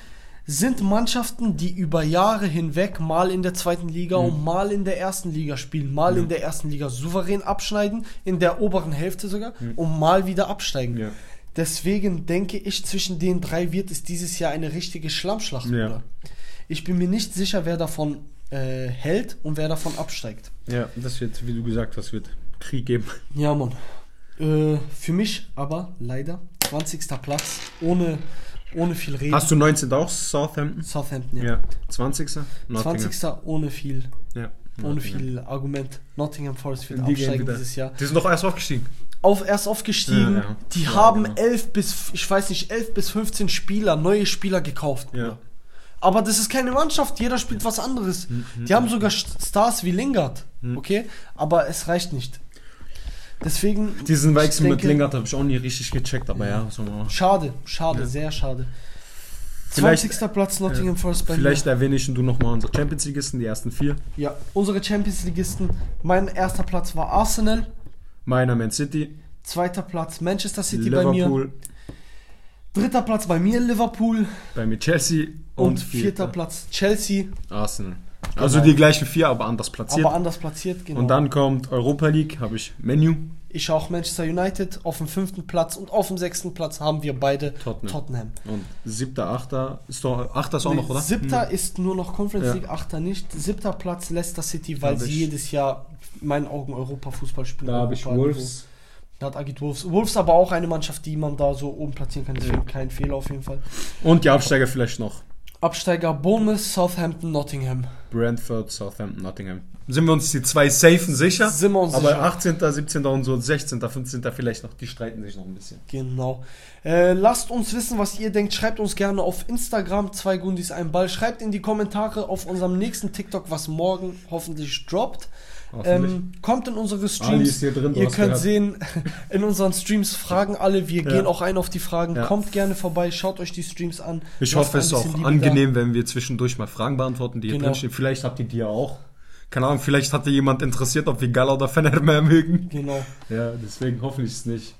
Speaker 2: sind Mannschaften, die über Jahre hinweg mal in der zweiten Liga
Speaker 1: Mhm.
Speaker 2: und mal in der ersten Liga spielen, mal in der ersten Liga souverän abschneiden, in der oberen Hälfte sogar und mal wieder absteigen.
Speaker 1: Mhm. Ja.
Speaker 2: Deswegen denke ich, zwischen den drei wird es dieses Jahr eine richtige Schlammschlacht.
Speaker 1: Ja.
Speaker 2: Ich bin mir nicht sicher, wer davon äh, hält und wer davon absteigt.
Speaker 1: ja, das wird, wie du gesagt hast, wird Krieg geben.
Speaker 2: Ja, Mann. Äh, für mich aber leider 20. Platz, ohne, ohne viel Reden.
Speaker 1: Hast du 19. auch Southampton?
Speaker 2: Southampton, ja.
Speaker 1: Ja. 20. Nottingham.
Speaker 2: 20. ohne viel,
Speaker 1: Ja.
Speaker 2: ohne viel Argument. Nottingham Forest wird
Speaker 1: Die wieder.
Speaker 2: dieses Jahr.
Speaker 1: Die sind doch erst aufgestiegen.
Speaker 2: Auf, erst aufgestiegen.
Speaker 1: Ja, ja.
Speaker 2: Die
Speaker 1: Ja,
Speaker 2: haben
Speaker 1: genau.
Speaker 2: 11 bis, ich weiß nicht, 11 bis 15 Spieler, neue Spieler gekauft.
Speaker 1: Ja.
Speaker 2: Aber das ist keine Mannschaft, jeder spielt was anderes.
Speaker 1: Mhm,
Speaker 2: Die haben sogar St- Stars wie Lingard, okay? Aber es reicht nicht. Deswegen.
Speaker 1: Diesen
Speaker 2: ich
Speaker 1: Wechsel mit Lingard habe ich auch nie richtig gecheckt, aber ja, machen.
Speaker 2: Schade, schade,
Speaker 1: Ja.
Speaker 2: sehr schade.
Speaker 1: Vielleicht-
Speaker 2: 20. Platz Nottingham Forest bei
Speaker 1: Vielleicht erwähne ich du nochmal unsere Champions Leagueisten, die ersten vier.
Speaker 2: Ja, unsere Champions Ligisten. Mein erster Platz war Arsenal.
Speaker 1: Meiner Man City,
Speaker 2: Zweiter Platz Manchester City bei mir.
Speaker 1: Liverpool,
Speaker 2: Dritter Platz bei mir Liverpool.
Speaker 1: bei mir Chelsea
Speaker 2: Und,
Speaker 1: und,
Speaker 2: vierter Platz Chelsea.
Speaker 1: Arsenal. Also die gleichen vier, aber anders platziert.
Speaker 2: Aber anders platziert, genau.
Speaker 1: Und dann kommt Europa League, habe ich Menu.
Speaker 2: ich auch Manchester United auf dem fünften Platz und auf dem sechsten Platz haben wir beide
Speaker 1: Tottenham.
Speaker 2: Tottenham.
Speaker 1: Und siebter, achter, ist doch, achter ist auch
Speaker 2: Nee,
Speaker 1: noch, oder?
Speaker 2: Siebter ist nur noch Conference
Speaker 1: Ja.
Speaker 2: League, achter nicht. Siebter Platz Leicester City, weil
Speaker 1: Hab
Speaker 2: sie
Speaker 1: ich-
Speaker 2: jedes Jahr in meinen Augen Europa-Fußball spielen.
Speaker 1: Da habe ich
Speaker 2: Europa-
Speaker 1: Wolves.
Speaker 2: Da hat Agit Wolves. Wolves aber auch eine Mannschaft, die man da so oben platzieren kann. Deswegen kein Fehler auf jeden Fall.
Speaker 1: Und die Absteiger vielleicht noch.
Speaker 2: Absteiger Bournemouth, Southampton, Nottingham.
Speaker 1: Brentford, Southampton, Nottingham. Sind wir uns die zwei safen sicher?
Speaker 2: Sind wir uns
Speaker 1: aber
Speaker 2: sicher.
Speaker 1: 18., 17. und so 16., 15. vielleicht noch, die streiten sich noch ein bisschen.
Speaker 2: Genau. Äh, lasst uns wissen, was ihr denkt. Schreibt uns gerne auf Instagram, zwei Gundis, ein Ball. Schreibt in die Kommentare auf unserem nächsten TikTok, was morgen hoffentlich droppt. Ähm, kommt in unsere Streams.
Speaker 1: hier drin,
Speaker 2: Ihr könnt
Speaker 1: gehört.
Speaker 2: sehen, [LAUGHS] in unseren Streams fragen alle. Wir
Speaker 1: Ja.
Speaker 2: gehen auch ein auf die Fragen.
Speaker 1: Ja.
Speaker 2: Kommt gerne vorbei, schaut euch die Streams an.
Speaker 1: Ich hoffe, es ist auch
Speaker 2: Liebe
Speaker 1: angenehm, wenn wir zwischendurch mal Fragen beantworten, die hier
Speaker 2: Genau.
Speaker 1: drinstehen. Vielleicht habt ihr die ja auch. Keine Ahnung, vielleicht hatte jemand interessiert, ob wir Gala oder Fener mehr mögen.
Speaker 2: Da. Genau.
Speaker 1: Ja, deswegen hoffentlich ist es nicht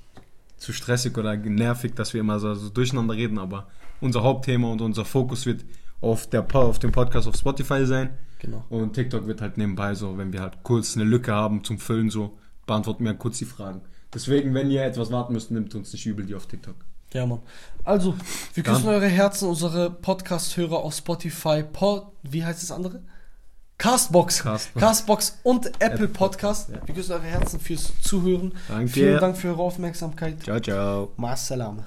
Speaker 1: zu stressig oder nervig, dass wir immer so, so durcheinander reden, aber unser Hauptthema und unser Fokus wird auf, der, auf dem Podcast auf Spotify sein.
Speaker 2: Genau.
Speaker 1: Und TikTok wird halt nebenbei so, wenn wir halt kurz eine Lücke haben zum Füllen, so beantworten wir kurz die Fragen. Deswegen, wenn ihr etwas warten müsst, nimmt uns nicht übel die auf TikTok.
Speaker 2: Ja, Mann. Also, wir
Speaker 1: Dann-
Speaker 2: küssen eure Herzen, unsere Podcast-Hörer auf Spotify, Pod, wie heißt das andere? Castbox.
Speaker 1: Castbox.
Speaker 2: Castbox und Apple,
Speaker 1: Apple
Speaker 2: Podcast.
Speaker 1: Podcast, ja.
Speaker 2: Wir küssen eure Herzen fürs Zuhören.
Speaker 1: Danke.
Speaker 2: Vielen Dank für eure Aufmerksamkeit.
Speaker 1: Ciao, ciao.
Speaker 2: Ma salama.